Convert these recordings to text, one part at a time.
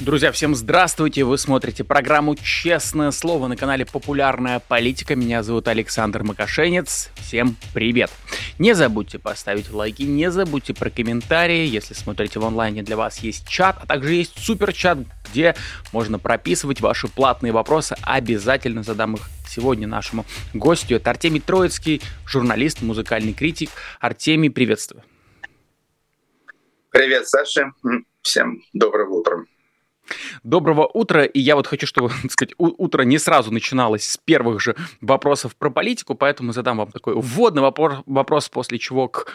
Друзья, всем здравствуйте! Вы смотрите программу «Честное слово» на канале «Популярная политика». Меня зовут Александр Макашенец. Всем привет! Не забудьте поставить лайки, не забудьте про комментарии. Если смотрите в онлайне, для вас есть чат, а также есть супер-чат, где можно прописывать ваши платные вопросы. Обязательно задам их сегодня нашему гостю. Это Артемий Троицкий, журналист, музыкальный критик. Артемий, приветствую. Привет, Саша. Всем доброго утра. Доброго утра, и я вот хочу, чтобы, так сказать, утро не сразу начиналось с первых же вопросов про политику, поэтому задам вам такой вводный вопрос, вопрос после чего к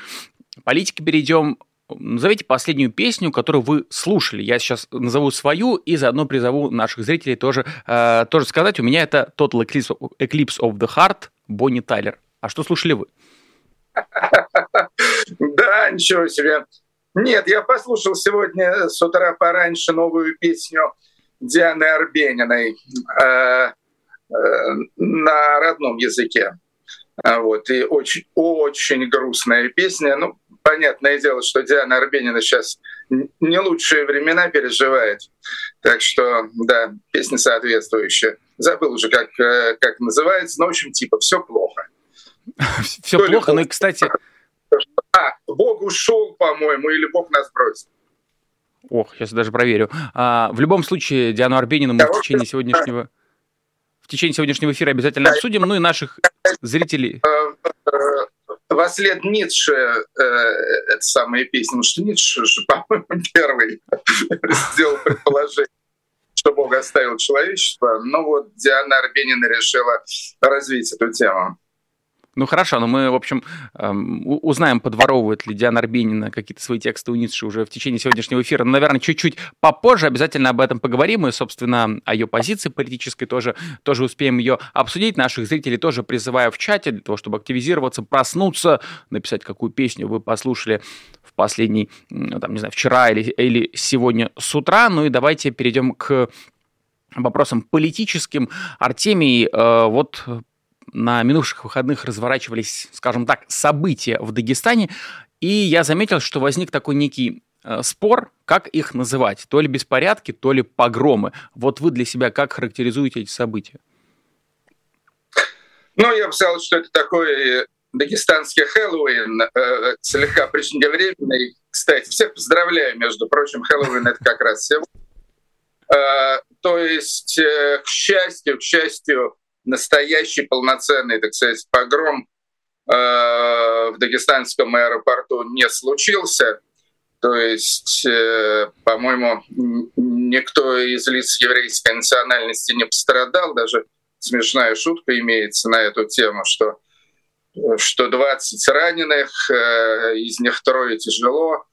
политике перейдем. Назовите последнюю песню, которую вы слушали. Я сейчас назову свою и заодно призову наших зрителей тоже, э, тоже сказать. У меня это Total Eclipse, Eclipse of the Heart Бонни Тайлер. А что слушали вы? Да, ничего себе. Нет, я послушал сегодня с утра пораньше новую песню Дианы Арбениной э, э, на родном языке. А вот, и очень, очень грустная песня. Ну, понятное дело, что Диана Арбенина сейчас не лучшие времена переживает. Так что, да, песня соответствующая. Забыл уже, как, э, как называется, но, в общем, типа, все плохо. Все плохо, ну и, кстати, Бог ушел, по-моему, или Бог нас бросил. Ох, сейчас даже проверю. А, в любом случае, Диану Арбенину мы в течение сегодняшнего в течение сегодняшнего эфира обязательно обсудим, ну и наших зрителей. Э, э, во след Ницше э, это самая песня, что Ницше же, по-моему, первый сделал предположение, что Бог оставил человечество. Но вот Диана Арбенина решила развить эту тему. Ну хорошо, но мы, в общем, эм, узнаем, подворовывает ли Диана Арбенина какие-то свои тексты у Ницше уже в течение сегодняшнего эфира. Но, наверное, чуть-чуть попозже обязательно об этом поговорим. И, собственно, о ее позиции политической тоже, тоже успеем ее обсудить. Наших зрителей тоже призываю в чате для того, чтобы активизироваться, проснуться, написать, какую песню вы послушали в последний, там, не знаю, вчера или, или сегодня с утра. Ну и давайте перейдем к вопросам политическим. Артемий, э, вот на минувших выходных разворачивались, скажем так, события в Дагестане, и я заметил, что возник такой некий э, спор, как их называть, то ли беспорядки, то ли погромы. Вот вы для себя как характеризуете эти события? Ну, я бы сказал, что это такой дагестанский Хэллоуин, э, слегка преждевременный. Кстати, всех поздравляю, между прочим, Хэллоуин — это как раз сегодня. Э, то есть, э, к счастью, к счастью, настоящий полноценный, так сказать, погром э, в Дагестанском аэропорту не случился. То есть, э, по-моему, никто из лиц еврейской национальности не пострадал. Даже смешная шутка имеется на эту тему, что, что 20 раненых, э, из них трое тяжело,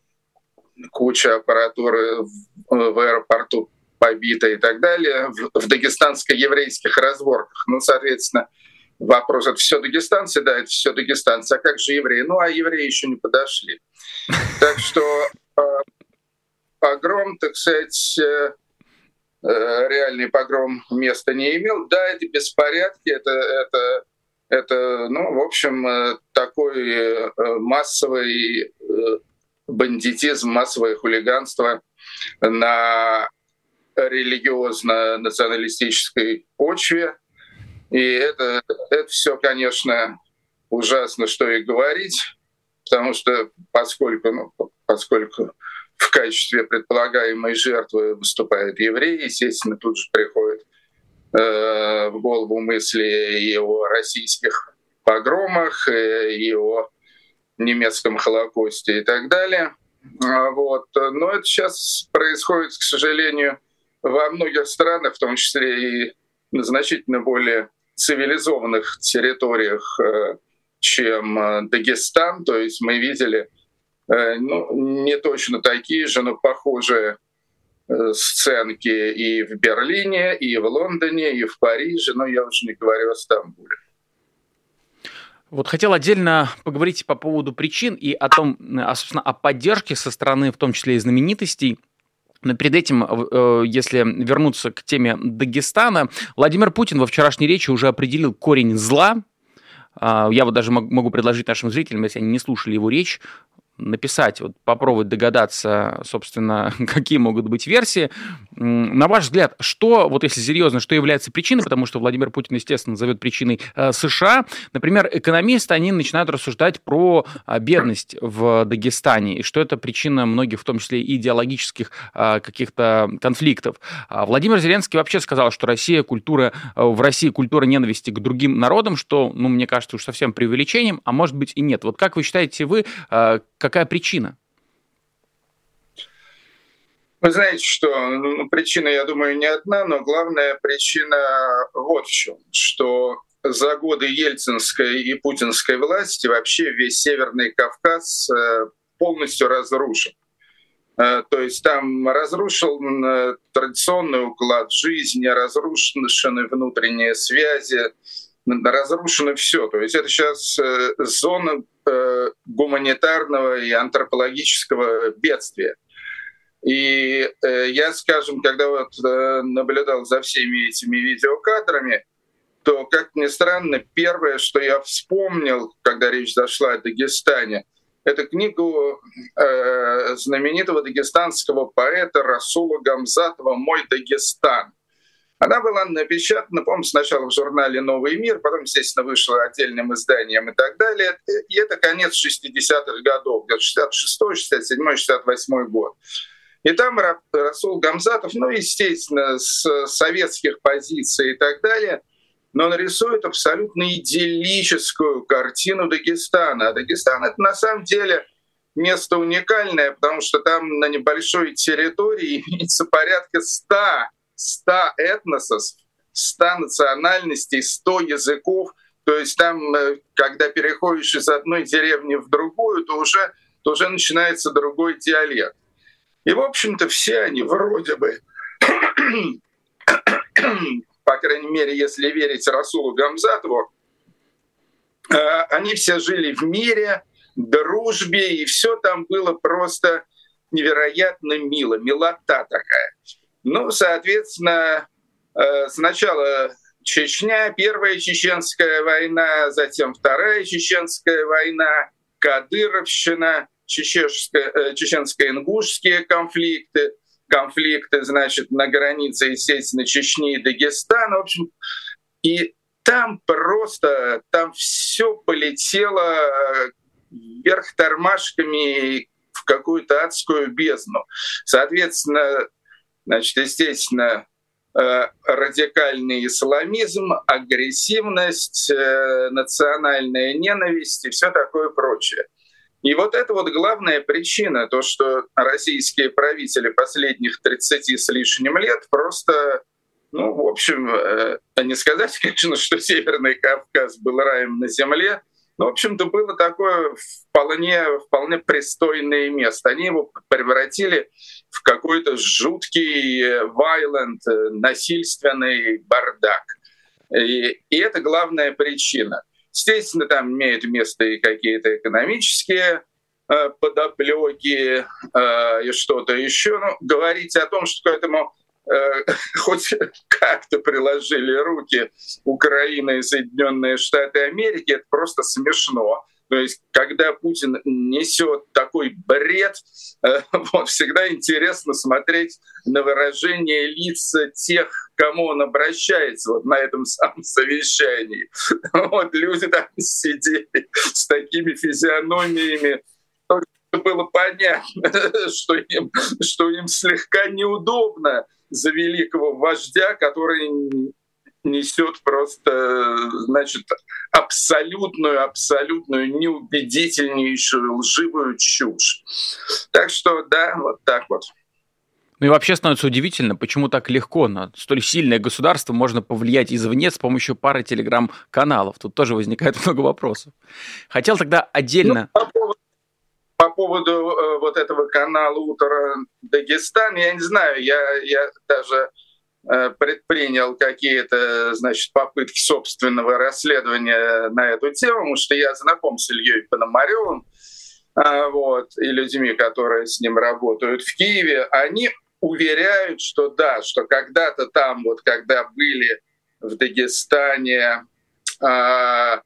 куча аппаратуры в аэропорту побита и так далее в, в дагестанско-еврейских разборках. Ну, соответственно, вопрос, это все дагестанцы, да, это все дагестанцы, а как же евреи? Ну, а евреи еще не подошли. Так что э, погром, так сказать, э, э, реальный погром места не имел. Да, это беспорядки, это, это, это ну, в общем, такой массовый бандитизм, массовое хулиганство на религиозно-националистической почве. И это, это все, конечно, ужасно, что и говорить, потому что поскольку, ну, поскольку в качестве предполагаемой жертвы выступает еврей, естественно, тут же приходит э, в голову мысли и о российских погромах, и о немецком Холокосте и так далее. А вот. Но это сейчас происходит, к сожалению, во многих странах, в том числе и на значительно более цивилизованных территориях, э, чем э, Дагестан. То есть мы видели э, ну, не точно такие же, но похожие сценки и в Берлине, и в Лондоне, и в Париже, но я уже не говорю о Стамбуле. Вот хотел отдельно поговорить по поводу причин и о том, собственно, о поддержке со стороны, в том числе и знаменитостей, Но перед этим, э, если вернуться к теме Дагестана, Владимир Путин во вчерашней речи уже определил корень зла. А, я вот даже могу предложить нашим зрителям, если они не слушали его речь, написать, вот попробовать догадаться, собственно, какие могут быть версии. На ваш взгляд, что, вот если серьезно, что является причиной, потому что Владимир Путин, естественно, назовет причиной э, США, например, экономисты, они начинают рассуждать про э, бедность в Дагестане, и что это причина многих, в том числе идеологических э, каких-то конфликтов. А Владимир Зеленский вообще сказал, что Россия культура, э, в России культура ненависти к другим народам, что, ну, мне кажется, уж совсем преувеличением, а может быть и нет. Вот как вы считаете вы, э, Какая причина? Вы знаете, что ну, причина, я думаю, не одна, но главная причина вот в чем, что за годы ельцинской и путинской власти вообще весь Северный Кавказ э, полностью разрушен. Э, то есть там разрушен э, традиционный уклад жизни, разрушены внутренние связи, разрушено все. То есть это сейчас зона гуманитарного и антропологического бедствия. И э, я, скажем, когда вот э, наблюдал за всеми этими видеокадрами, то, как ни странно, первое, что я вспомнил, когда речь зашла о Дагестане, это книгу э, знаменитого дагестанского поэта Расула Гамзатова «Мой Дагестан». Она была напечатана, помню, сначала в журнале «Новый мир», потом, естественно, вышла отдельным изданием и так далее. И это конец 60-х годов, 66-й, 67-й, 68-й год. И там Расул Гамзатов, ну, естественно, с советских позиций и так далее, но он рисует абсолютно идиллическую картину Дагестана. А Дагестан — это на самом деле место уникальное, потому что там на небольшой территории имеется порядка ста 100 этносов, 100 национальностей, 100 языков. То есть там, э, когда переходишь из одной деревни в другую, то уже, то уже начинается другой диалект. И, в общем-то, все они вроде бы, по крайней мере, если верить Расулу Гамзатову, э, они все жили в мире, дружбе, и все там было просто невероятно мило, милота такая. Ну, соответственно, э, сначала Чечня, Первая Чеченская война, затем Вторая Чеченская война, Кадыровщина, э, чеченско-ингушские конфликты, конфликты, значит, на границе, естественно, Чечни и Дагестана. В общем, и там просто, там все полетело вверх тормашками в какую-то адскую бездну. Соответственно, Значит, естественно, э, радикальный исламизм, агрессивность, э, национальная ненависть и все такое прочее. И вот это вот главная причина, то, что российские правители последних 30 с лишним лет просто, ну, в общем, э, не сказать, конечно, что Северный Кавказ был раем на земле, но, в общем-то, было такое вполне, вполне пристойное место. Они его превратили в какой-то жуткий, violent, насильственный бардак. И, и это главная причина. Естественно, там имеют место и какие-то экономические э, подоплеки э, и что-то еще. Но говорить о том, что к этому э, хоть как-то приложили руки Украина и Соединенные Штаты Америки, это просто смешно. То есть, когда Путин несет такой бред, э, вот, всегда интересно смотреть на выражение лиц тех, кому он обращается вот на этом самом совещании. Вот люди там сидели с такими физиономиями, было понятно, что им, что им слегка неудобно за великого вождя, который несет просто, значит, абсолютную, абсолютную неубедительнейшую лживую чушь. Так что, да, вот так вот. Ну и вообще становится удивительно, почему так легко на столь сильное государство можно повлиять извне с помощью пары телеграм-каналов. Тут тоже возникает много вопросов. Хотел тогда отдельно... Ну, по поводу, по поводу э, вот этого канала «Утро Дагестан», я не знаю, я, я даже Э, предпринял какие-то, значит, попытки собственного расследования на эту тему, потому что я знаком с Ильей Пономаревым, а, вот, и людьми, которые с ним работают в Киеве, они уверяют, что да, что когда-то там, вот когда были в Дагестане э,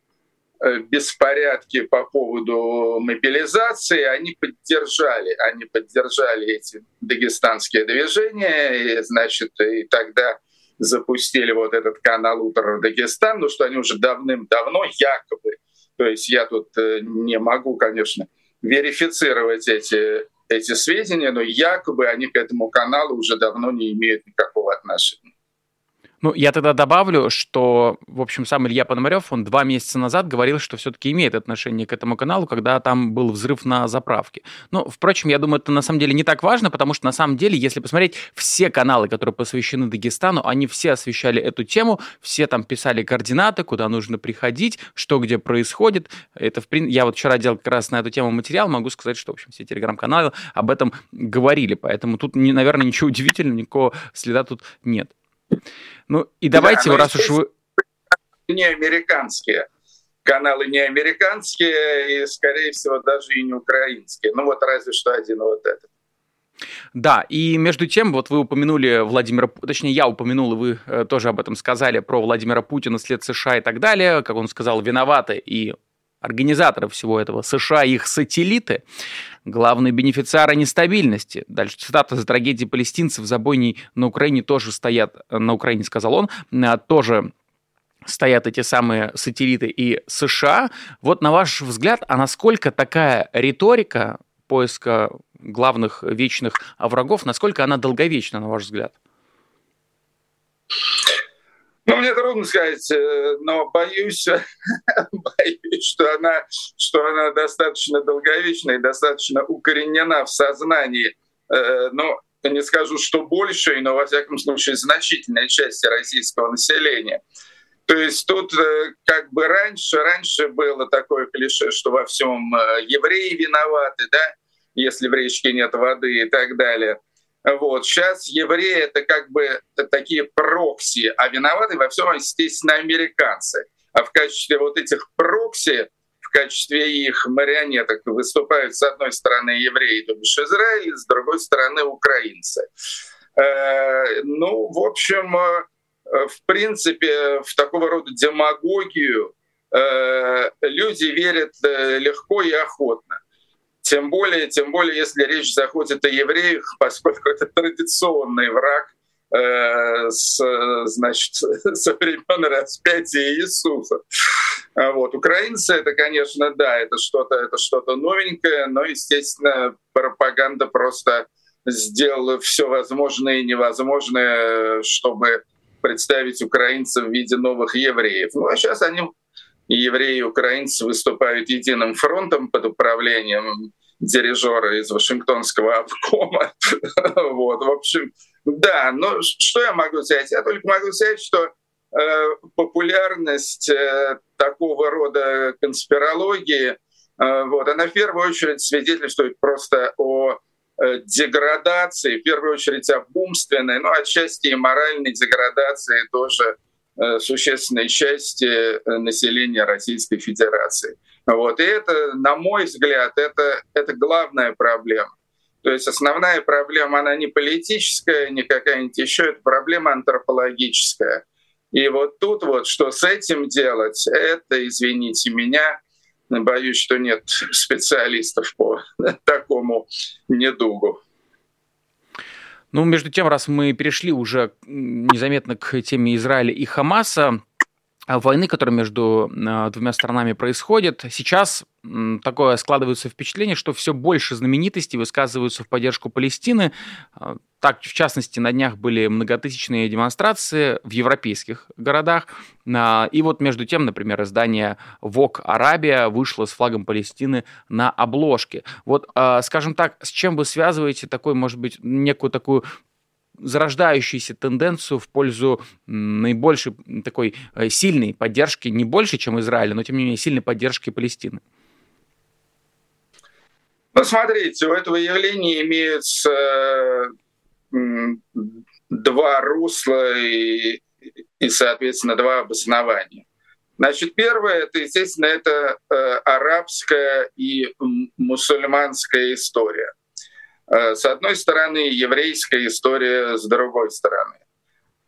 беспорядки по поводу мобилизации, они поддержали, они поддержали эти дагестанские движения, и, значит, и тогда запустили вот этот канал «Утро Дагестан», ну что они уже давным-давно якобы, то есть я тут э, не могу, конечно, верифицировать эти, эти сведения, но якобы они к этому каналу уже давно не имеют никакого отношения. Ну, я тогда добавлю, что, в общем, сам Илья Пономарев, он два месяца назад говорил, что все-таки имеет отношение к этому каналу, когда там был взрыв на заправке. Ну, впрочем, я думаю, это на самом деле не так важно, потому что на самом деле, если посмотреть, все каналы, которые посвящены Дагестану, они все освещали эту тему, все там писали координаты, куда нужно приходить, что где происходит. Это, в принципе, я вот вчера делал как раз на эту тему материал, могу сказать, что, в общем, все телеграм-каналы об этом говорили, поэтому тут, наверное, ничего удивительного, никакого следа тут нет. Ну и давайте, да, раз уж вы... Не американские. Каналы не американские и, скорее всего, даже и не украинские. Ну вот разве что один вот этот. Да, и между тем, вот вы упомянули Владимира, точнее, я упомянул, и вы э, тоже об этом сказали, про Владимира Путина, след США и так далее, как он сказал, виноваты и организаторы всего этого США и их сателлиты, главные бенефициары нестабильности. Дальше цитата за трагедии палестинцев, за бойней на Украине тоже стоят, на Украине, сказал он, а, тоже стоят эти самые сателлиты и США. Вот на ваш взгляд, а насколько такая риторика поиска главных вечных врагов, насколько она долговечна, на ваш взгляд? Ну, мне трудно сказать, э, но боюсь, боюсь что, она, что она достаточно долговечна и достаточно укоренена в сознании. Э, но не скажу, что большей, но, во всяком случае, значительной части российского населения. То есть тут э, как бы раньше, раньше было такое клише, что во всем евреи виноваты, да, если в речке нет воды и так далее. Вот. Сейчас евреи — это как бы такие прокси, а виноваты во всем, естественно, американцы. А в качестве вот этих прокси, в качестве их марионеток выступают с одной стороны евреи, то бишь Израиль, с другой стороны украинцы. Э, ну, в общем, э, в принципе, в такого рода демагогию э, люди верят легко и охотно. Тем более, тем более, если речь заходит о евреях, поскольку это традиционный враг э, с, значит, со времен распятия Иисуса. А вот. Украинцы, это, конечно, да, это что-то это что-то новенькое, но, естественно, пропаганда просто сделала все возможное и невозможное, чтобы представить украинцев в виде новых евреев. Ну а сейчас они евреи и украинцы выступают единым фронтом под управлением дирижера из Вашингтонского обкома. вот, в общем, да, но что я могу сказать? Я только могу сказать, что э, популярность э, такого рода конспирологии, э, вот, она в первую очередь свидетельствует просто о э, деградации, в первую очередь об умственной, но отчасти и моральной деградации тоже Э, существенной части э, населения Российской Федерации. Вот. И это, на мой взгляд, это, это главная проблема. То есть основная проблема, она не политическая, не какая-нибудь еще, это проблема антропологическая. И вот тут вот, что с этим делать, это, извините меня, боюсь, что нет специалистов по такому недугу. Ну, между тем, раз мы перешли уже незаметно к теме Израиля и Хамаса, а войны, которая между а, двумя странами происходит, сейчас такое складывается впечатление, что все больше знаменитостей высказываются в поддержку Палестины. А, так, в частности, на днях были многотысячные демонстрации в европейских городах. И вот между тем, например, издание Vogue Арабия вышло с флагом Палестины на обложке. Вот, скажем так, с чем вы связываете такой, может быть, некую такую зарождающуюся тенденцию в пользу наибольшей такой э, сильной поддержки, не больше, чем Израиля, но тем не менее сильной поддержки Палестины? Ну, смотрите, у этого явления имеются два русла и, и, соответственно, два обоснования. Значит, первое, это, естественно, это э, арабская и мусульманская история. Э, с одной стороны, еврейская история с другой стороны.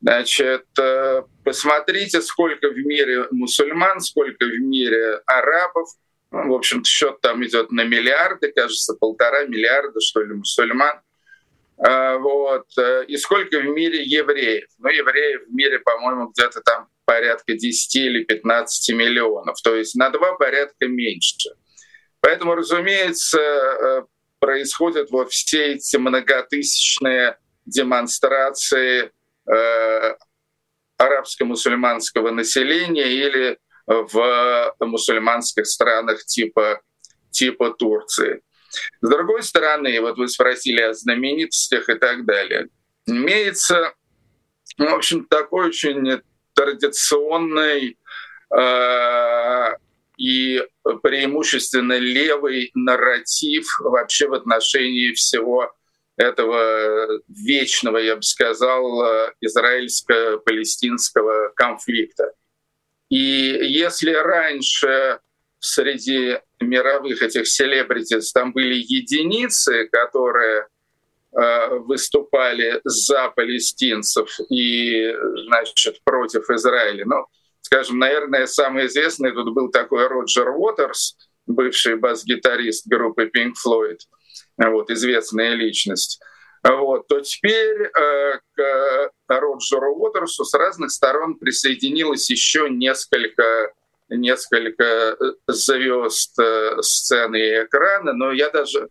Значит, э, посмотрите, сколько в мире мусульман, сколько в мире арабов. В общем счет там идет на миллиарды, кажется, полтора миллиарда, что ли, мусульман. Э, вот. И сколько в мире евреев? Ну, евреев в мире, по-моему, где-то там порядка 10 или 15 миллионов, то есть на два порядка меньше. Поэтому, разумеется, происходят вот все эти многотысячные демонстрации э, арабско-мусульманского населения или в мусульманских странах типа, типа Турции. С другой стороны, вот вы спросили о знаменитостях и так далее. Имеется, ну, в общем, такой очень традиционный э, и преимущественно левый нарратив вообще в отношении всего этого вечного, я бы сказал, израильско-палестинского конфликта. И если раньше среди мировых этих селебритис там были единицы, которые э, выступали за палестинцев и, значит, против Израиля. Ну, Скажем, наверное, самый известный тут был такой Роджер Уотерс, бывший бас-гитарист группы Pink Floyd, вот, известная личность. Вот, то теперь э, к Роджеру Уотерсу с разных сторон присоединилось еще несколько несколько э, звезд э, сцены и экрана, но я даже,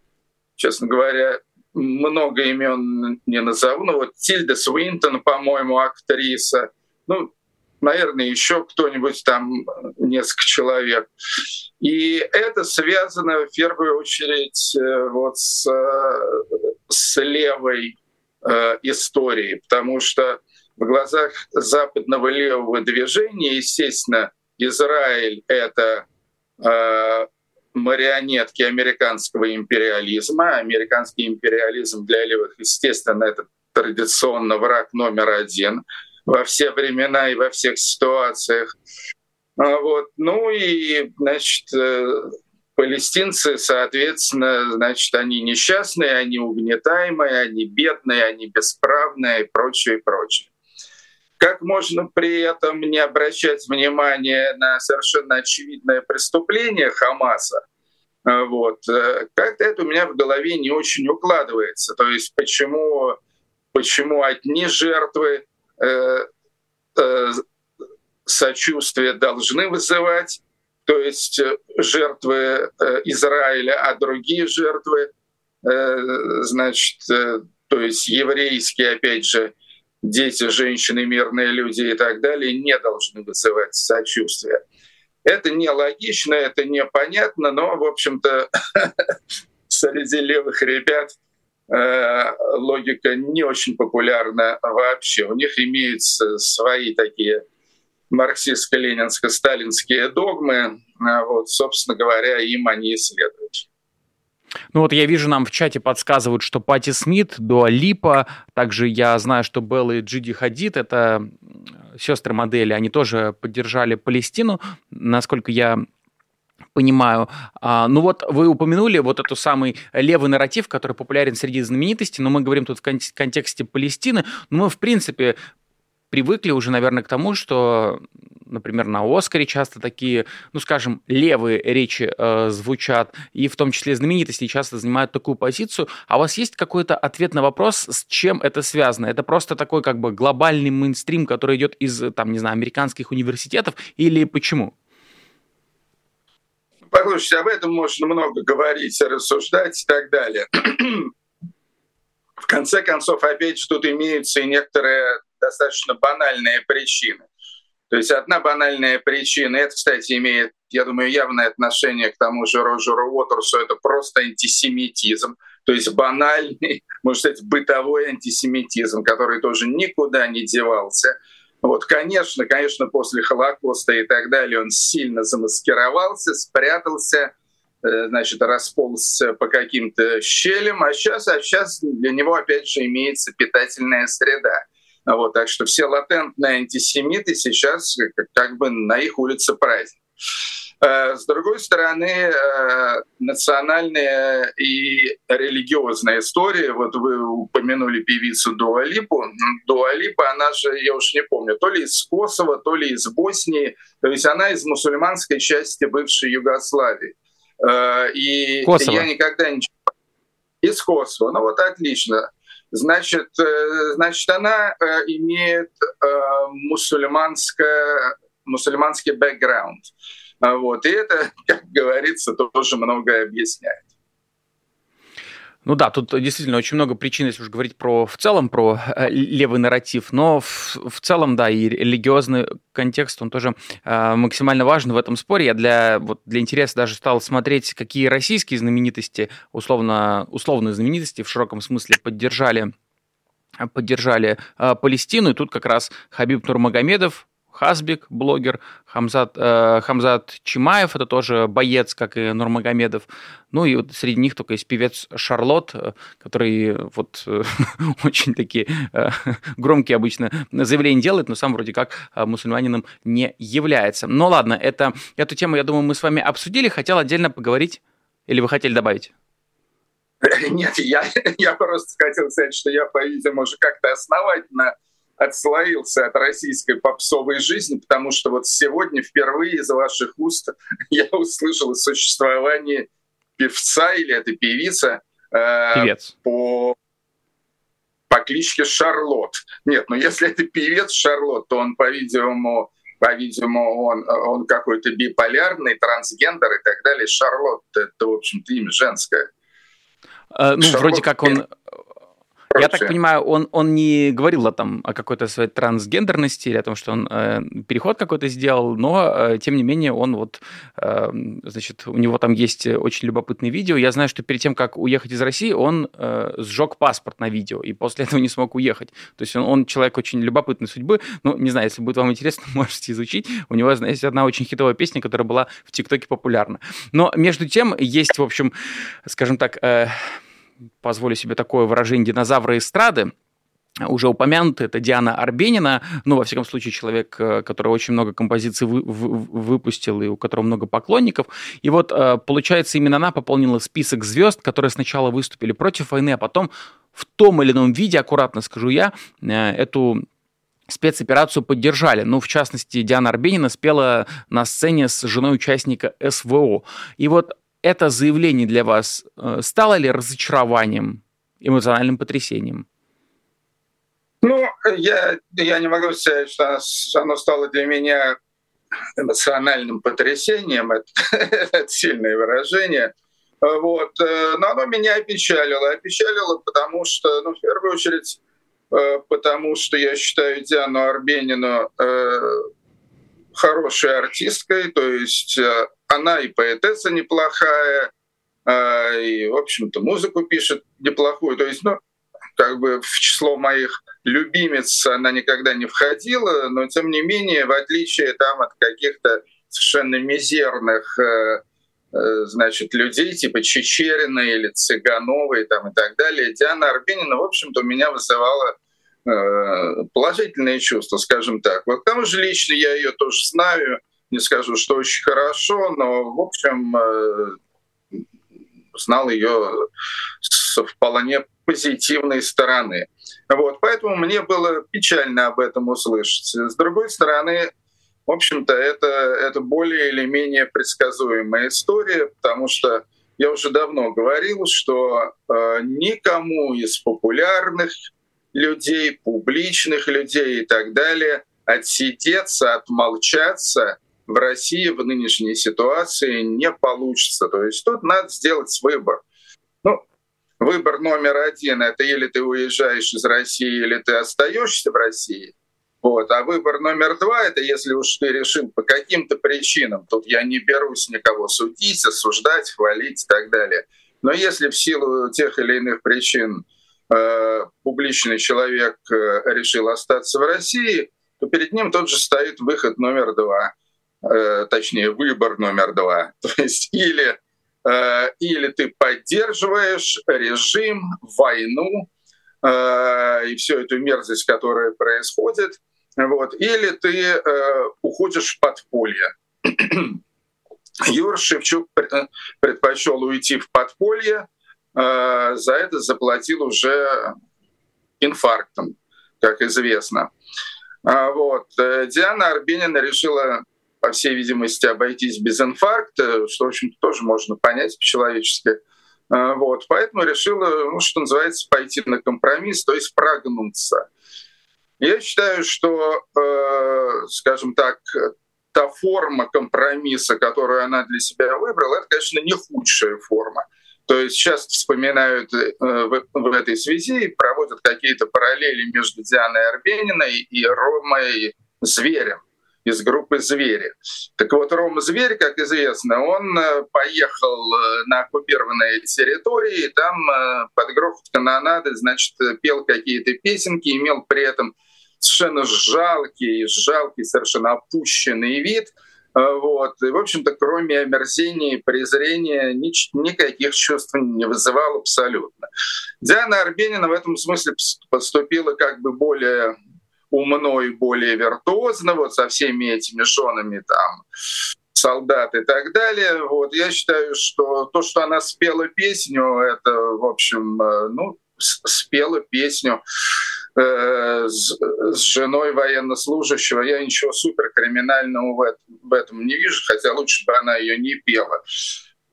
честно говоря, много имен не назову. Ну вот Тильда Свинтон, по-моему, актриса. Ну, наверное, еще кто-нибудь там, несколько человек. И это связано в первую очередь э, вот с, э, с левой э, историей, потому что в глазах западного левого движения, естественно, Израиль — это э, марионетки американского империализма. Американский империализм для левых, естественно, это традиционно враг номер один — во все времена и во всех ситуациях. А вот. Ну и, значит, э, палестинцы, соответственно, значит, они несчастные, они угнетаемые, они бедные, они бесправные и прочее, и прочее. Как можно при этом не обращать внимания на совершенно очевидное преступление Хамаса? А вот. Э, как-то это у меня в голове не очень укладывается. То есть почему, почему одни жертвы Э, э, сочувствие должны вызывать, то есть э, жертвы Израиля, а другие жертвы, значит, то есть еврейские, опять же, дети, женщины, мирные люди и так далее, не должны вызывать сочувствие. Это нелогично, это непонятно, но, в общем-то, среди левых ребят — Э, логика не очень популярна вообще. У них имеются свои такие марксистско-ленинско-сталинские догмы. А вот, собственно говоря, им они и следуют. Ну вот я вижу, нам в чате подсказывают, что Пати Смит, Дуа Липа, также я знаю, что Белла и Джиди Хадид, это сестры модели, они тоже поддержали Палестину, насколько я понимаю. А, ну вот вы упомянули вот эту самый левый нарратив, который популярен среди знаменитостей, но мы говорим тут в контексте Палестины, но мы в принципе привыкли уже, наверное, к тому, что, например, на Оскаре часто такие, ну, скажем, левые речи э, звучат, и в том числе знаменитости часто занимают такую позицию. А у вас есть какой-то ответ на вопрос, с чем это связано? Это просто такой как бы глобальный мейнстрим, который идет из, там, не знаю, американских университетов, или почему? Послушайте, об этом можно много говорить, рассуждать и так далее. В конце концов, опять же, тут имеются и некоторые достаточно банальные причины. То есть одна банальная причина, это, кстати, имеет, я думаю, явное отношение к тому же Роджеру Уотерсу, это просто антисемитизм. То есть банальный, можно сказать, бытовой антисемитизм, который тоже никуда не девался. Вот, конечно, конечно, после Холокоста и так далее он сильно замаскировался, спрятался, э, значит, расползся по каким-то щелям, а сейчас, а сейчас для него, опять же, имеется питательная среда. Вот, так что все латентные антисемиты сейчас как бы на их улице праздник. Э, с другой стороны, э, национальная и религиозная история. Вот вы упомянули певицу Дуалипу. Дуалипа, она же, я уж не помню, то ли из Косово, то ли из Боснии. То есть она из мусульманской части бывшей Югославии. Э, и Косово. я никогда не... Из Косово. Ну вот отлично. Значит, значит она имеет мусульманское, мусульманский бэкграунд. Вот. И это, как говорится, тоже многое объясняет. Ну да, тут действительно очень много причин, если уж говорить про в целом про э, левый нарратив, но в, в целом, да, и религиозный контекст, он тоже э, максимально важен в этом споре. Я для, вот, для интереса даже стал смотреть, какие российские знаменитости, условно, условные знаменитости в широком смысле поддержали поддержали э, Палестину, и тут как раз Хабиб Нурмагомедов, Хасбик, блогер, Хамзат, э, Хамзат Чимаев, это тоже боец, как и Нурмагомедов. Ну и вот среди них только есть певец Шарлот, э, который вот э, очень такие э, громкие обычно заявления делает, но сам вроде как э, мусульманином не является. Ну ладно, это, эту тему, я думаю, мы с вами обсудили. Хотел отдельно поговорить, или вы хотели добавить? Нет, я, я просто хотел сказать, что я, по-видимому, уже как-то основательно отслоился от российской попсовой жизни, потому что вот сегодня впервые из ваших уст я услышал о существовании певца или это певица э, Певец. по по кличке Шарлот. Нет, ну если это певец Шарлот, то он, по-видимому, по-видимому, он, он какой-то биполярный, трансгендер и так далее. Шарлот — это, в общем-то, имя женское. Uh, ну, Шарлот вроде как он я так понимаю, он, он не говорил о, там, о какой-то своей трансгендерности или о том, что он э, переход какой-то сделал, но, э, тем не менее, он вот, э, значит, у него там есть очень любопытное видео. Я знаю, что перед тем, как уехать из России, он э, сжег паспорт на видео и после этого не смог уехать. То есть он, он человек очень любопытной судьбы. Ну, не знаю, если будет вам интересно, можете изучить. У него есть одна очень хитовая песня, которая была в ТикТоке популярна. Но между тем есть, в общем, скажем так, э, позволю себе такое выражение, динозавры эстрады, уже упомянутый, это Диана Арбенина, ну, во всяком случае, человек, э, который очень много композиций вы, вы, выпустил и у которого много поклонников. И вот, э, получается, именно она пополнила список звезд, которые сначала выступили против войны, а потом в том или ином виде, аккуратно скажу я, э, эту спецоперацию поддержали. Ну, в частности, Диана Арбенина спела на сцене с женой участника СВО. И вот это заявление для вас э, стало ли разочарованием, эмоциональным потрясением? Ну, я, я не могу сказать, что оно стало для меня эмоциональным потрясением. Это, это сильное выражение. Вот. Э, но оно меня опечалило. Опечалило, потому что, ну, в первую очередь, э, потому что я считаю Диану Арбенину хорошей артисткой, то есть она и поэтесса неплохая, а, и, в общем-то, музыку пишет неплохую. То есть, ну, как бы в число моих любимец она никогда не входила, но тем не менее, в отличие там от каких-то совершенно мизерных э, э, значит, людей типа Чечерина или Цыгановой там, и так далее, Диана Арбенина, в общем-то, у меня вызывала э, положительные чувства, скажем так. Вот к тому же лично я ее тоже знаю, не скажу, что очень хорошо, но, в общем, э, знал ее с вполне позитивной стороны. Вот, поэтому мне было печально об этом услышать. С другой стороны, в общем-то, это, это более или менее предсказуемая история, потому что я уже давно говорил, что э, никому из популярных людей, публичных людей и так далее отсидеться, отмолчаться в России в нынешней ситуации не получится. То есть тут надо сделать выбор. Ну, выбор номер один — это или ты уезжаешь из России, или ты остаешься в России. Вот. А выбор номер два — это если уж ты решил по каким-то причинам, тут я не берусь никого судить, осуждать, хвалить и так далее. Но если в силу тех или иных причин э, публичный человек э, решил остаться в России, то перед ним тот же стоит выход номер два — Э, точнее, выбор номер два. То есть или, э, или ты поддерживаешь режим, войну э, и всю эту мерзость, которая происходит, вот, или ты уходишь в подполье. Юр Шевчук предпочел уйти в подполье, за это заплатил уже инфарктом, как известно. Вот. Диана Арбенина решила по всей видимости, обойтись без инфаркта, что, в общем тоже можно понять по-человечески. А, вот, поэтому решила, ну, что называется, пойти на компромисс, то есть прогнуться. Я считаю, что, э, скажем так, та форма компромисса, которую она для себя выбрала, это, конечно, не худшая форма. То есть сейчас вспоминают э, в, в этой связи и проводят какие-то параллели между Дианой Арбениной и Ромой Зверем из группы «Звери». Так вот, Рома Зверь, как известно, он э, поехал э, на оккупированные территории, и там э, под грохот канонады, значит, пел какие-то песенки, имел при этом совершенно жалкий, жалкий, совершенно опущенный вид. Вот. И, в общем-то, кроме омерзения и презрения, никаких чувств не вызывал абсолютно. Диана Арбенина в этом смысле поступила как бы более умно и более виртуозно, вот со всеми этими женами там солдат и так далее. Вот я считаю, что то, что она спела песню, это, в общем, э, ну, спела песню э, с, с женой военнослужащего. Я ничего суперкриминального в, в этом не вижу, хотя лучше бы она ее не пела. А,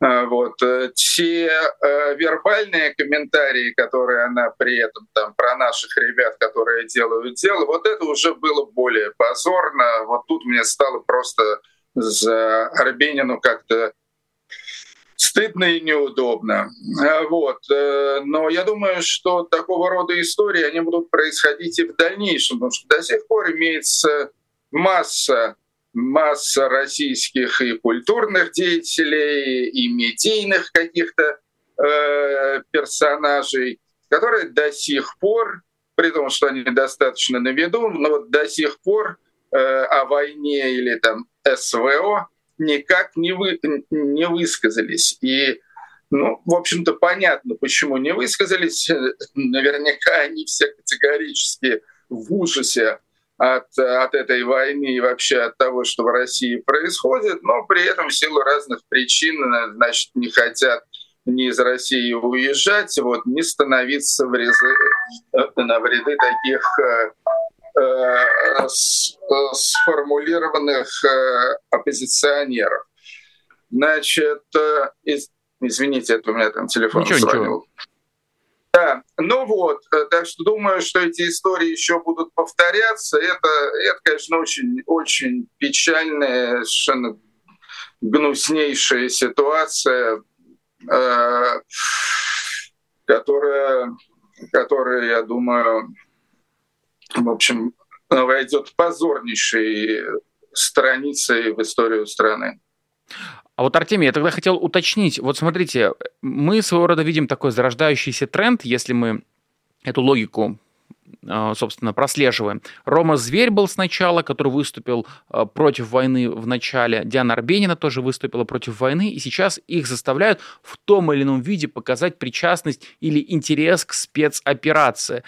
вот. Э, те э, вербальные комментарии, которые она при этом там про наших ребят, которые делают дело, вот это уже было более позорно. Вот тут мне стало просто за Арбенину как-то стыдно и неудобно. А, вот. Э, но я думаю, что такого рода истории, они будут происходить и в дальнейшем, потому что до сих пор имеется масса масса российских и культурных деятелей, и медийных каких-то э, персонажей, которые до сих пор, при том, что они достаточно на виду, но вот до сих пор э, о войне или там СВО никак не, вы, не высказались. И, ну, в общем-то, понятно, почему не высказались. Наверняка они все категорически в ужасе от, от этой войны и вообще от того, что в России происходит, но при этом в силу разных причин значит, не хотят ни из России уезжать, вот, не становиться в резы, на вреды таких э, э, сформулированных э, оппозиционеров. Значит, э, из, извините, это у меня там телефон ничего, звонил. Ничего. Да, ну вот, э, так что думаю, что эти истории еще будут повторяться. Это, это конечно, очень, очень печальная, совершенно гнуснейшая ситуация, э, которая, которая, я думаю, в общем, войдет позорнейшей страницей в историю страны. А вот, Артемий, я тогда хотел уточнить. Вот смотрите, мы своего рода видим такой зарождающийся тренд, если мы эту логику а, собственно, прослеживаем. Рома Зверь был сначала, который выступил а, против войны в начале. Диана Арбенина тоже выступила против войны. И сейчас их заставляют в том или ином виде показать причастность или интерес к спецоперации.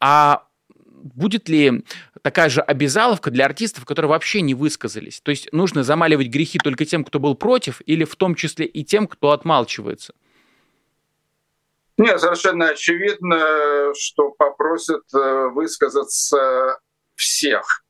А будет ли такая же обязаловка для артистов, которые вообще не высказались? То есть нужно замаливать грехи только тем, кто был против, или в том числе и тем, кто отмалчивается? Нет, совершенно очевидно, что попросят э, высказаться всех.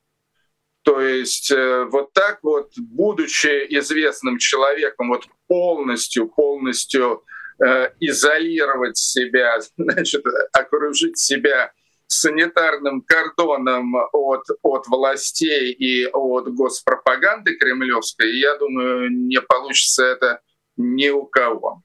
То есть э, вот так вот, будучи известным человеком, вот полностью, полностью э, изолировать себя, значит, окружить себя санитарным кордоном от, от властей и от госпропаганды кремлевской, я думаю, не получится это ни у кого.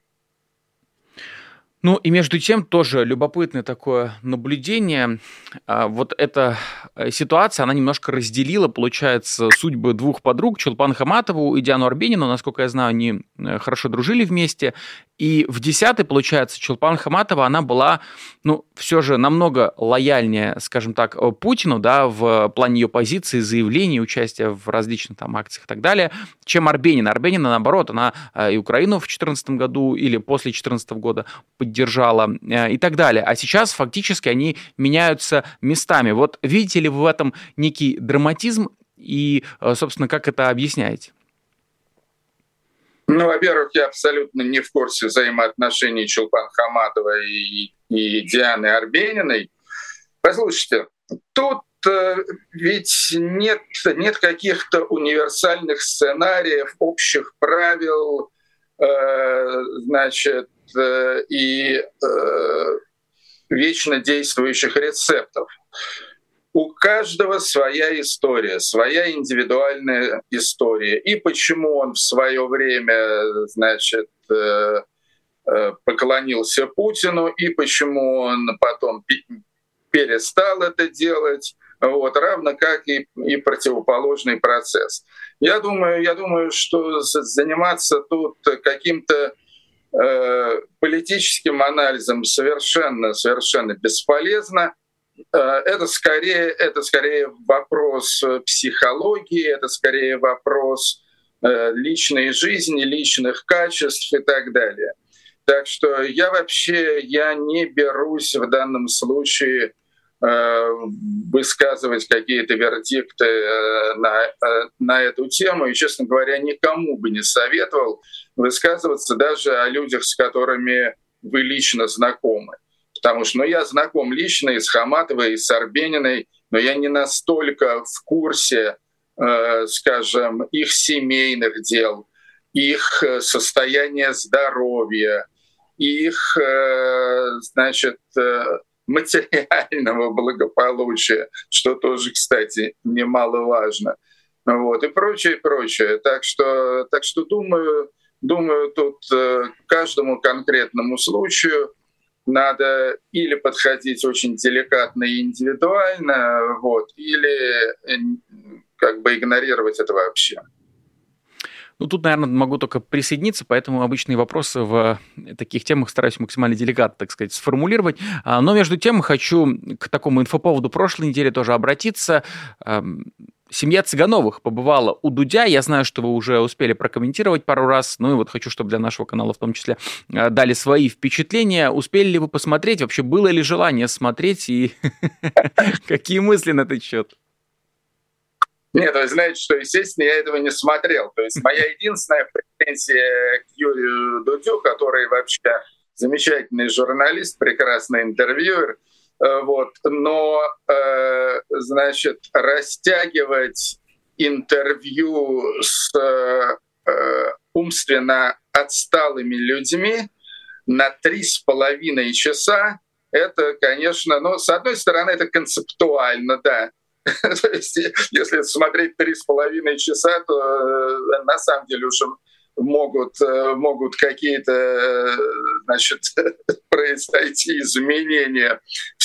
Ну и между тем тоже любопытное такое наблюдение. А, вот эта э, ситуация, она немножко разделила, получается, судьбы двух подруг, Чулпан Хаматову и Диану Арбенину. Насколько я знаю, они э, хорошо дружили вместе. И в десятой, получается, Чулпан Хаматова, она была, ну, все же намного лояльнее, скажем так, э, Путину, да, в плане ее позиции, заявлений, участия в различных там акциях и так далее, чем Арбенина. Арбенина, наоборот, она и Украину в 2014 году или после 2014 года э, и так далее. А сейчас фактически они меняются местами. Вот видите ли вы в этом некий драматизм и, э, собственно, как это объясняете? Ну, во-первых, я абсолютно не в курсе взаимоотношений Чулпан Хаматова и, и Дианы Арбениной. Послушайте, тут э, ведь нет, нет каких-то универсальных сценариев, общих правил, э, значит, и э, вечно действующих рецептов. У каждого своя история, своя индивидуальная история. И почему он в свое время, значит, э, э, поклонился Путину, и почему он потом перестал это делать, вот, равно как и, и противоположный процесс. Я думаю, я думаю, что заниматься тут каким-то э, политическим анализом совершенно, совершенно бесполезно. Э, это скорее, это скорее вопрос психологии, это скорее вопрос э, личной жизни, личных качеств и так далее. Так что я вообще я не берусь в данном случае Э, высказывать какие-то вердикты э, на, э, на эту тему. И, честно говоря, никому бы не советовал высказываться даже о людях, с которыми вы лично знакомы. Потому что ну, я знаком лично и с Хаматовой, и с Арбениной, но я не настолько в курсе, э, скажем, их семейных дел, их состояния здоровья, их, э, значит, э, материального благополучия, что тоже, кстати, немаловажно. Вот, и прочее, прочее. Так что, так что думаю, думаю, тут э, каждому конкретному случаю надо или подходить очень деликатно и индивидуально, вот, или э, как бы игнорировать это вообще. Ну, тут, наверное, могу только присоединиться, поэтому обычные вопросы в таких темах стараюсь максимально деликатно, так сказать, сформулировать. А, но между тем хочу к такому инфоповоду прошлой недели тоже обратиться. Семья Цыгановых побывала у Дудя. Я знаю, что вы уже успели прокомментировать пару раз. Ну и вот хочу, чтобы для нашего канала в том числе а, дали свои впечатления. Успели ли вы посмотреть? Вообще было ли желание смотреть? И какие мысли на этот счет? Нет, вы знаете, что, естественно, я этого не смотрел. То есть моя единственная претензия к Юрию Дудю, который вообще замечательный журналист, прекрасный интервьюер, э, вот, но, э, значит, растягивать интервью с э, умственно отсталыми людьми на три с половиной часа, это, конечно, ну, с одной стороны, это концептуально, да, То есть, если смотреть три с половиной часа, то э, на самом деле уже могут, э, могут какие-то э, значит, произойти изменения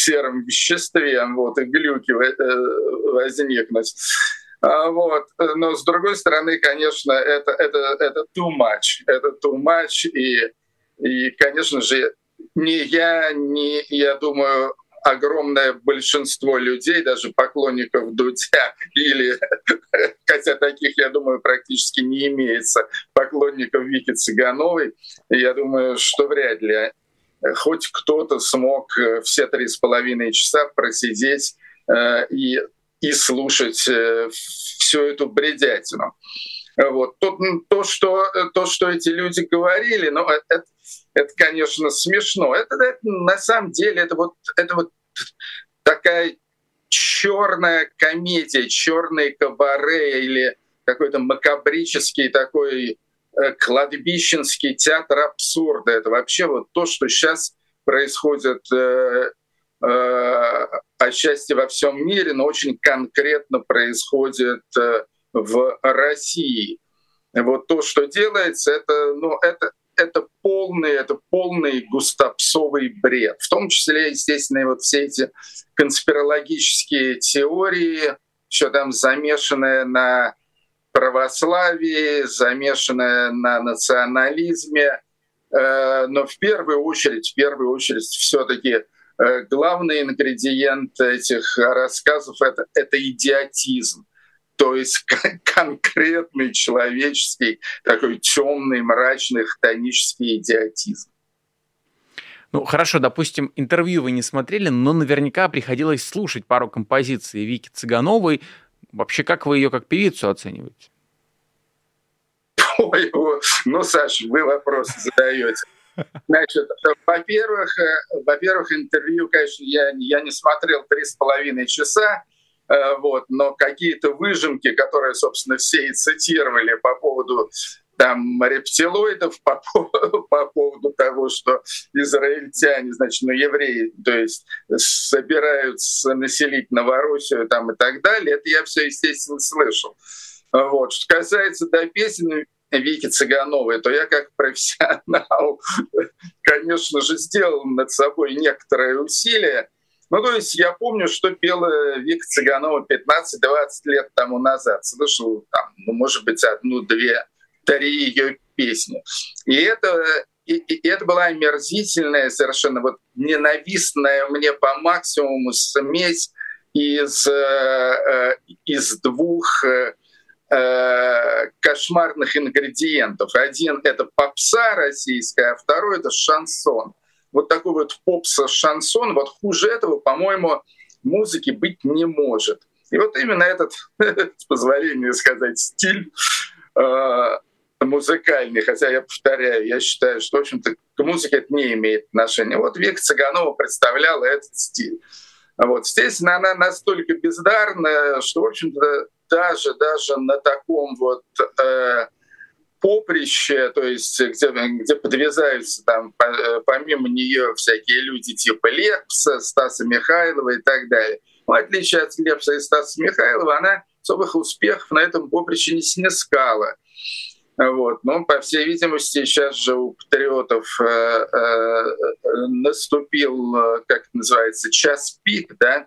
сером веществе, вот, и глюки возникнуть. А, вот. Но с другой стороны, конечно, это, это, это too much. Это too much. И, и, конечно же, не я, не, я думаю, огромное большинство людей, даже поклонников Дудя, или, хотя таких, я думаю, практически не имеется, поклонников Вики Цыгановой, я думаю, что вряд ли хоть кто-то смог э, все три с половиной часа просидеть э, и, и слушать э, всю эту бредятину. Вот. То, то, что, то, что эти люди говорили, ну, это, это, конечно, смешно. Это, это на самом деле это вот, это вот такая черная комедия, черный кабаре или какой-то макабрический такой кладбищенский театр абсурда. Это вообще вот то, что сейчас происходит э, э, отчасти во всем мире, но очень конкретно происходит э, в России. Вот то, что делается, это, ну, это, это полный, это полный густопсовый бред. В том числе, естественно, и вот все эти конспирологические теории, еще там замешанные на православии, замешанное на национализме. Э, но в первую очередь, в первую очередь, все-таки э, главный ингредиент этих рассказов это, это идиотизм то есть конкретный человеческий, такой темный, мрачный, хтонический идиотизм. Ну, хорошо, допустим, интервью вы не смотрели, но наверняка приходилось слушать пару композиций Вики Цыгановой. Вообще, как вы ее как певицу оцениваете? Ой, ну, Саша, вы вопросы задаете. Значит, во-первых, э, во-первых, интервью, конечно, я, я не смотрел три с половиной часа, э, вот, но какие-то выжимки, которые, собственно, все и цитировали по поводу там рептилоидов по, по поводу того, что израильтяне, значит, ну, евреи, то есть собираются населить Новороссию там и так далее, это я все, естественно, слышал. Вот. Что касается до песен Вики Цыгановой, то я как профессионал, конечно же, сделал над собой некоторые усилия. Ну, то есть я помню, что пела Вика Цыганова 15-20 лет тому назад. Слышал там, ну, может быть, одну-две три ее песни. И это, и, и это была омерзительная, совершенно вот ненавистная мне по максимуму смесь из, э, из двух э, кошмарных ингредиентов. Один — это попса российская, а второй — это шансон. Вот такой вот попса-шансон, вот хуже этого, по-моему, музыки быть не может. И вот именно этот, с позволения сказать, стиль э, музыкальный, хотя я повторяю, я считаю, что, в общем-то, к музыке это не имеет отношения. Вот Вика Цыганова представляла этот стиль. Вот. Естественно, она настолько бездарная, что, в общем-то, даже, даже на таком вот э, поприще, то есть где, где подвязаются там по, помимо нее всякие люди типа Лепса, Стаса Михайлова и так далее. В отличие от Лепса и Стаса Михайлова, она особых успехов на этом поприще не снискала. Вот. Но, по всей видимости, сейчас же у патриотов э, э, наступил, э, как это называется, час пик, да,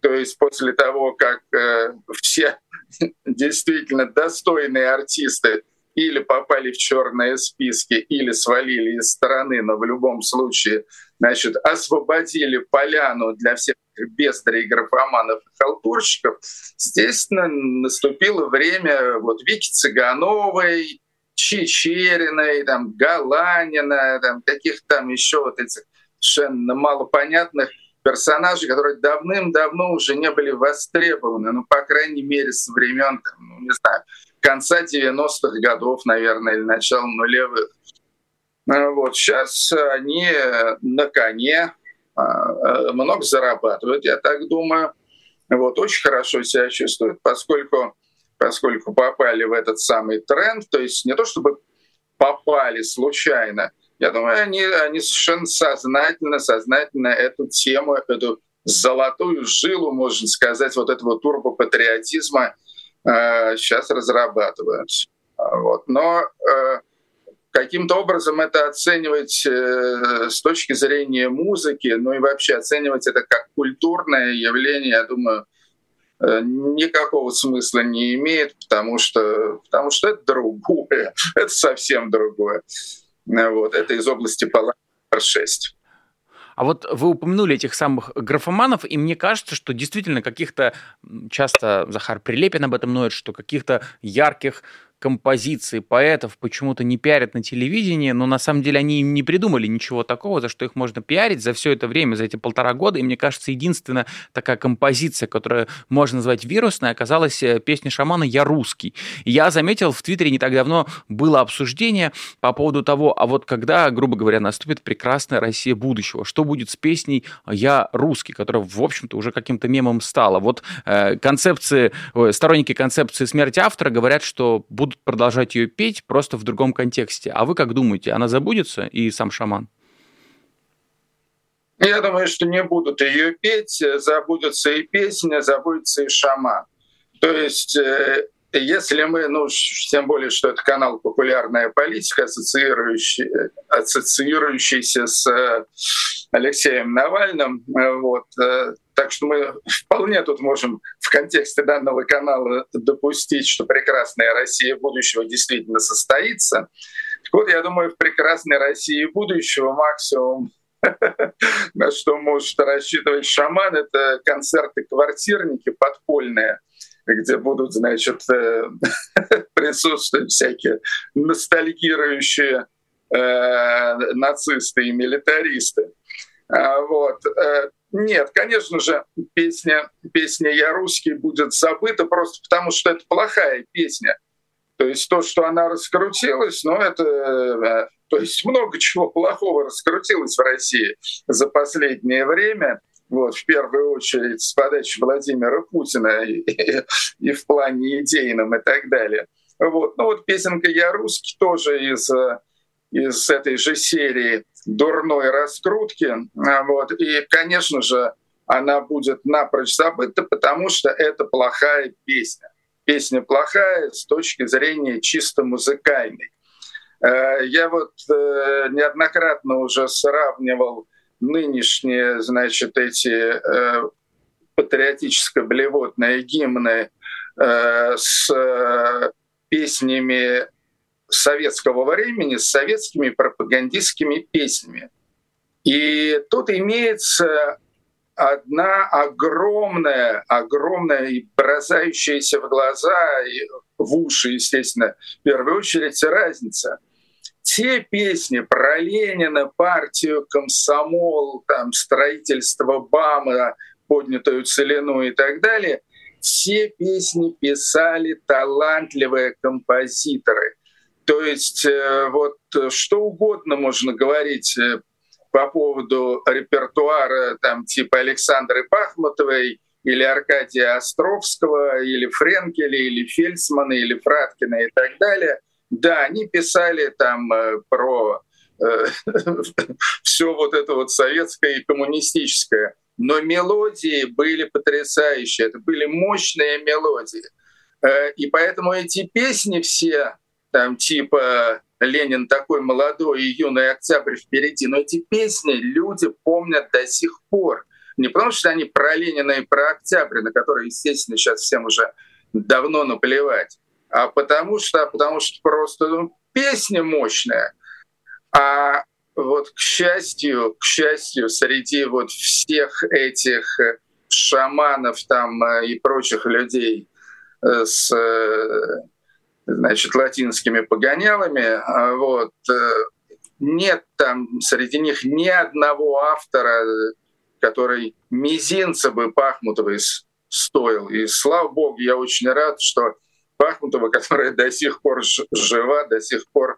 то есть после того, как э, все действительно достойные артисты или попали в черные списки, или свалили из страны, но в любом случае, значит, освободили поляну для всех бездарей, графоманов и халтурщиков, естественно, наступило время вот Вики Цыгановой, Чечериной, там, Галанина, там, каких-то там еще вот этих совершенно малопонятных персонажей, которые давным-давно уже не были востребованы, ну, по крайней мере, со времен, ну, не знаю, конца 90-х годов, наверное, или начала нулевых. Ну, вот сейчас они на коне а, много зарабатывают, я так думаю. Вот, очень хорошо себя чувствуют, поскольку поскольку попали в этот самый тренд, то есть не то чтобы попали случайно, я думаю, они, они совершенно сознательно, сознательно эту тему, эту золотую жилу, можно сказать, вот этого турбопатриотизма э, сейчас разрабатывают. Вот. Но э, каким-то образом это оценивать э, с точки зрения музыки, ну и вообще оценивать это как культурное явление, я думаю, никакого смысла не имеет, потому что, потому что это другое, это совсем другое. Вот, это из области палаты 6. А вот вы упомянули этих самых графоманов, и мне кажется, что действительно каких-то, часто Захар Прилепин об этом ноет, что каких-то ярких композиции поэтов почему-то не пиарят на телевидении, но на самом деле они не придумали ничего такого, за что их можно пиарить за все это время, за эти полтора года. И мне кажется, единственная такая композиция, которую можно назвать вирусной, оказалась э, песня шамана «Я русский». Я заметил, в Твиттере не так давно было обсуждение по поводу того, а вот когда, грубо говоря, наступит прекрасная Россия будущего, что будет с песней «Я русский», которая, в общем-то, уже каким-то мемом стала. Вот э, концепции, сторонники концепции смерти автора говорят, что будут будут продолжать ее петь просто в другом контексте. А вы как думаете, она забудется и сам шаман? Я думаю, что не будут ее петь, забудется и песня, забудется и шаман. То есть э, если мы, ну, тем более, что это канал «Популярная политика», ассоциирующий, ассоциирующийся с э, Алексеем Навальным, э, вот, так что мы вполне тут можем в контексте данного канала допустить, что прекрасная Россия будущего действительно состоится. Так вот, я думаю, в прекрасной России будущего максимум на что может рассчитывать шаман, это концерты-квартирники подпольные — где будут, значит, э, присутствовать всякие ностальгирующие э, нацисты и милитаристы. А, вот. Э, нет, конечно же, песня, песня «Я русский» будет забыта просто потому, что это плохая песня. То есть то, что она раскрутилась, ну это, э, то есть много чего плохого раскрутилось в России за последнее время. Вот, в первую очередь с подачи Владимира Путина и, и, и в плане идейном и так далее. Вот. Ну вот песенка «Я русский» тоже из, из этой же серии дурной раскрутки. Вот. И, конечно же, она будет напрочь забыта, потому что это плохая песня. Песня плохая с точки зрения чисто музыкальной. Э, я вот э, неоднократно уже сравнивал нынешние, значит, эти э, патриотическо-блевотные гимны с песнями советского времени, с советскими пропагандистскими песнями. И тут имеется одна огромная, огромная и бросающаяся в глаза, и в уши, естественно, в первую очередь разница. Те песни про Ленина, партию, комсомол, там, строительство БАМа, поднятую целину и так далее, все песни писали талантливые композиторы. То есть э, вот что угодно можно говорить э, по поводу репертуара там, типа Александры Пахмутовой или Аркадия Островского, или Френкеля, или Фельдсмана, или Фраткина и так далее. Да, они писали там э, про э, все вот это вот советское и коммунистическое. Но мелодии были потрясающие, это были мощные мелодии. Э, и поэтому эти песни все, там типа Ленин такой молодой и юный октябрь впереди. Но эти песни люди помнят до сих пор. Не потому что они про Ленина и про октябрь, на которые, естественно, сейчас всем уже давно наплевать, а потому что, потому что просто ну, песня мощная. А вот к счастью, к счастью, среди вот всех этих шаманов там э, и прочих людей э, с э, значит, латинскими погонялами. А вот. Э, нет там среди них ни одного автора, который мизинца бы Пахмутовой стоил. И слава богу, я очень рад, что Пахмутова, которая до сих пор жива, до сих пор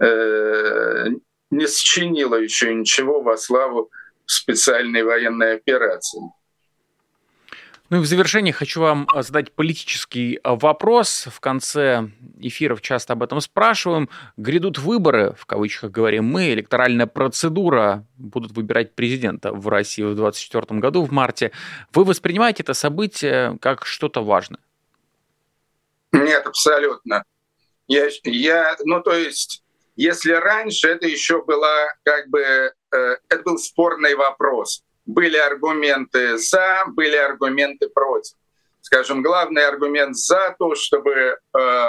э, не сочинила еще ничего во славу специальной военной операции. Ну и в завершение хочу вам а, задать политический а, вопрос. В конце эфиров часто об этом спрашиваем. Грядут выборы, в кавычках говорим мы, электоральная процедура, будут выбирать президента в России в 2024 году, в марте. Вы воспринимаете это событие как что-то важное? Нет, абсолютно. Я, я, ну то есть, если раньше это еще была как бы, э, это был спорный вопрос были аргументы за, были аргументы против. Скажем, главный аргумент за то, чтобы, э,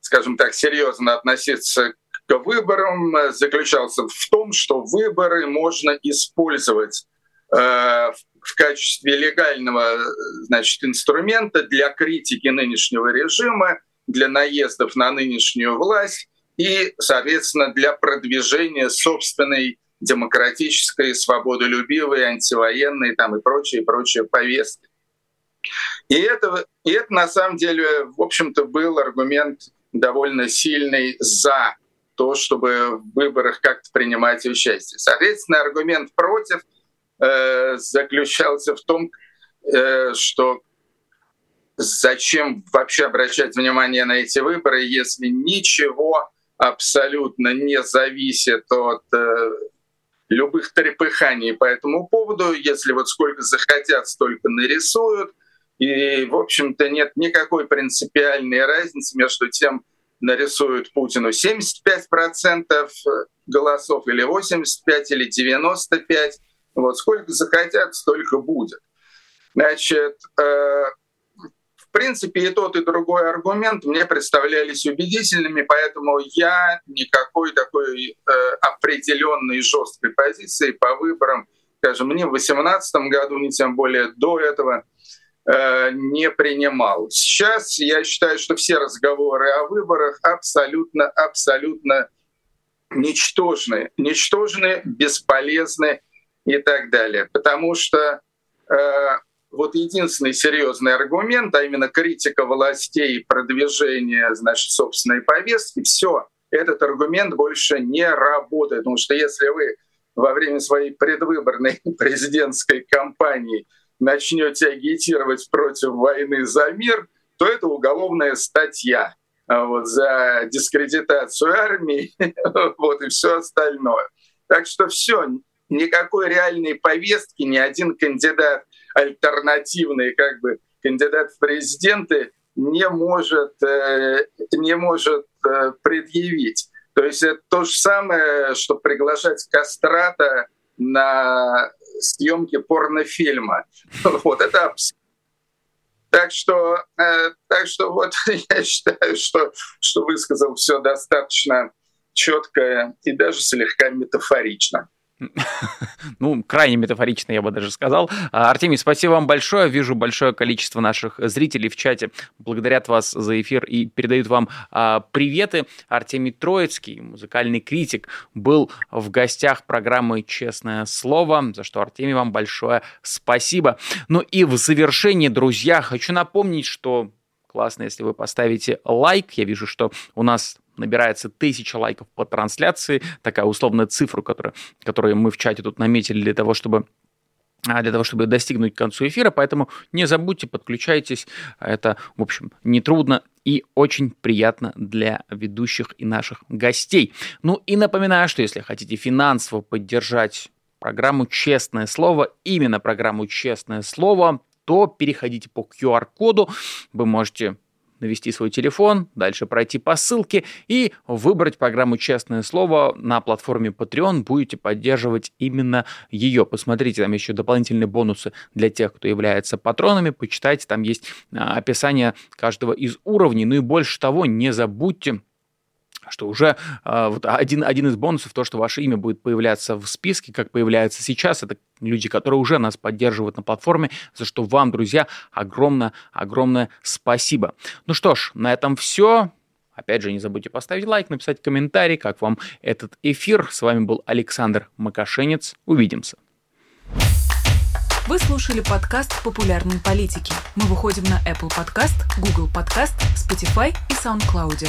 скажем так, серьезно относиться к выборам, заключался в том, что выборы можно использовать э, в качестве легального значит, инструмента для критики нынешнего режима, для наездов на нынешнюю власть и, соответственно, для продвижения собственной демократической, свободолюбивой, антивоенной там, и прочие, прочие повестки. И это, и это на самом деле, в общем-то, был аргумент довольно сильный за то, чтобы в выборах как-то принимать участие. Соответственно, аргумент против э, заключался в том, э, что зачем вообще обращать внимание на эти выборы, если ничего абсолютно не зависит от э, любых трепыханий по этому поводу. Если вот сколько захотят, столько нарисуют. И, в общем-то, нет никакой принципиальной разницы между тем, нарисуют Путину 75% голосов или 85 или 95. Вот сколько захотят, столько будет. Значит, э, принципе, и тот, и другой аргумент мне представлялись убедительными, поэтому я никакой такой э, определенной жесткой позиции по выборам, скажем, ни в 2018 году, ни тем более до этого э, не принимал. Сейчас я считаю, что все разговоры о выборах абсолютно, абсолютно ничтожны, ничтожны, бесполезны и так далее, потому что э, вот единственный серьезный аргумент, а именно критика властей, продвижение, значит, собственной повестки, все, этот аргумент больше не работает. Потому что если вы во время своей предвыборной президентской кампании начнете агитировать против войны за мир, то это уголовная статья а вот, за дискредитацию армии вот, и все остальное. Так что все, никакой реальной повестки ни один кандидат альтернативный, как бы кандидат в президенты не может, э, не может э, предъявить. То есть это то же самое, что приглашать кастрата на съемки порнофильма. Вот это абсолютно так что, э, так что вот я считаю, что, что высказал все достаточно четко и даже слегка метафорично. Ну, крайне метафорично, я бы даже сказал. А, Артемий, спасибо вам большое. Вижу большое количество наших зрителей в чате. Благодарят вас за эфир и передают вам а, приветы. Артемий Троицкий, музыкальный критик, был в гостях программы «Честное слово», за что, Артемий, вам большое спасибо. Ну и в завершении, друзья, хочу напомнить, что классно, если вы поставите лайк. Я вижу, что у нас набирается тысяча лайков по трансляции, такая условная цифра, которая, которую мы в чате тут наметили для того, чтобы а, для того, чтобы достигнуть к концу эфира, поэтому не забудьте, подключайтесь, это, в общем, нетрудно и очень приятно для ведущих и наших гостей. Ну и напоминаю, что если хотите финансово поддержать программу «Честное слово», именно программу «Честное слово», то переходите по QR-коду, вы можете навести свой телефон, дальше пройти по ссылке и выбрать программу «Честное слово» на платформе Patreon. Будете поддерживать именно ее. Посмотрите, там еще дополнительные бонусы для тех, кто является патронами. Почитайте, там есть а, описание каждого из уровней. Ну и больше того, не забудьте что уже э, вот один, один из бонусов, то, что ваше имя будет появляться в списке, как появляется сейчас, это люди, которые уже нас поддерживают на платформе, за что вам, друзья, огромное-огромное спасибо. Ну что ж, на этом все. Опять же, не забудьте поставить лайк, написать комментарий, как вам этот эфир. С вами был Александр Макашенец. Увидимся. Вы слушали подкаст «Популярные политики». Мы выходим на Apple Podcast, Google Podcast, Spotify и SoundCloud.